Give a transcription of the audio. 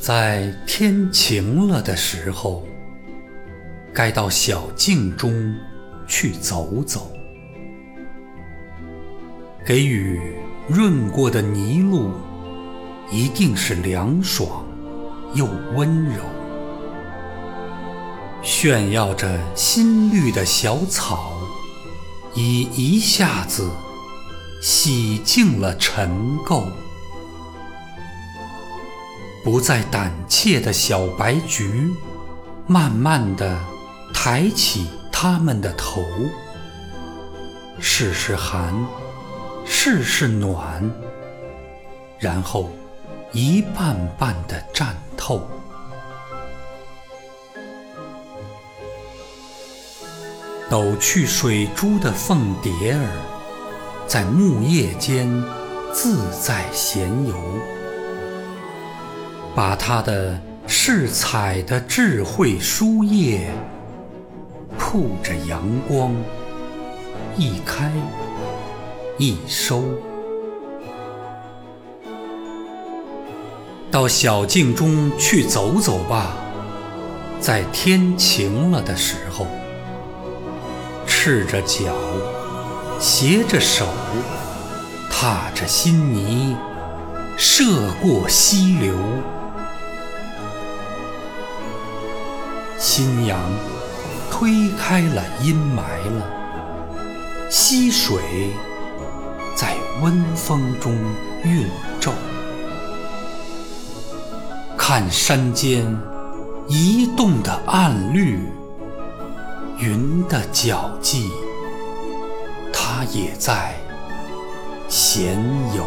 在天晴了的时候，该到小径中去走走，给予润过的泥路，一定是凉爽又温柔。炫耀着新绿的小草，已一下子洗净了尘垢。不再胆怯的小白菊，慢慢地抬起它们的头，试试寒，试试暖，然后一瓣瓣地绽透。抖去水珠的凤蝶儿，在木叶间自在闲游。把它的饰彩的智慧书页，铺着阳光，一开一收。到小径中去走走吧，在天晴了的时候，赤着脚，携着手，踏着新泥，涉过溪流。新阳推开了阴霾了，溪水在温风中韵皱。看山间移动的暗绿，云的脚迹，它也在闲游。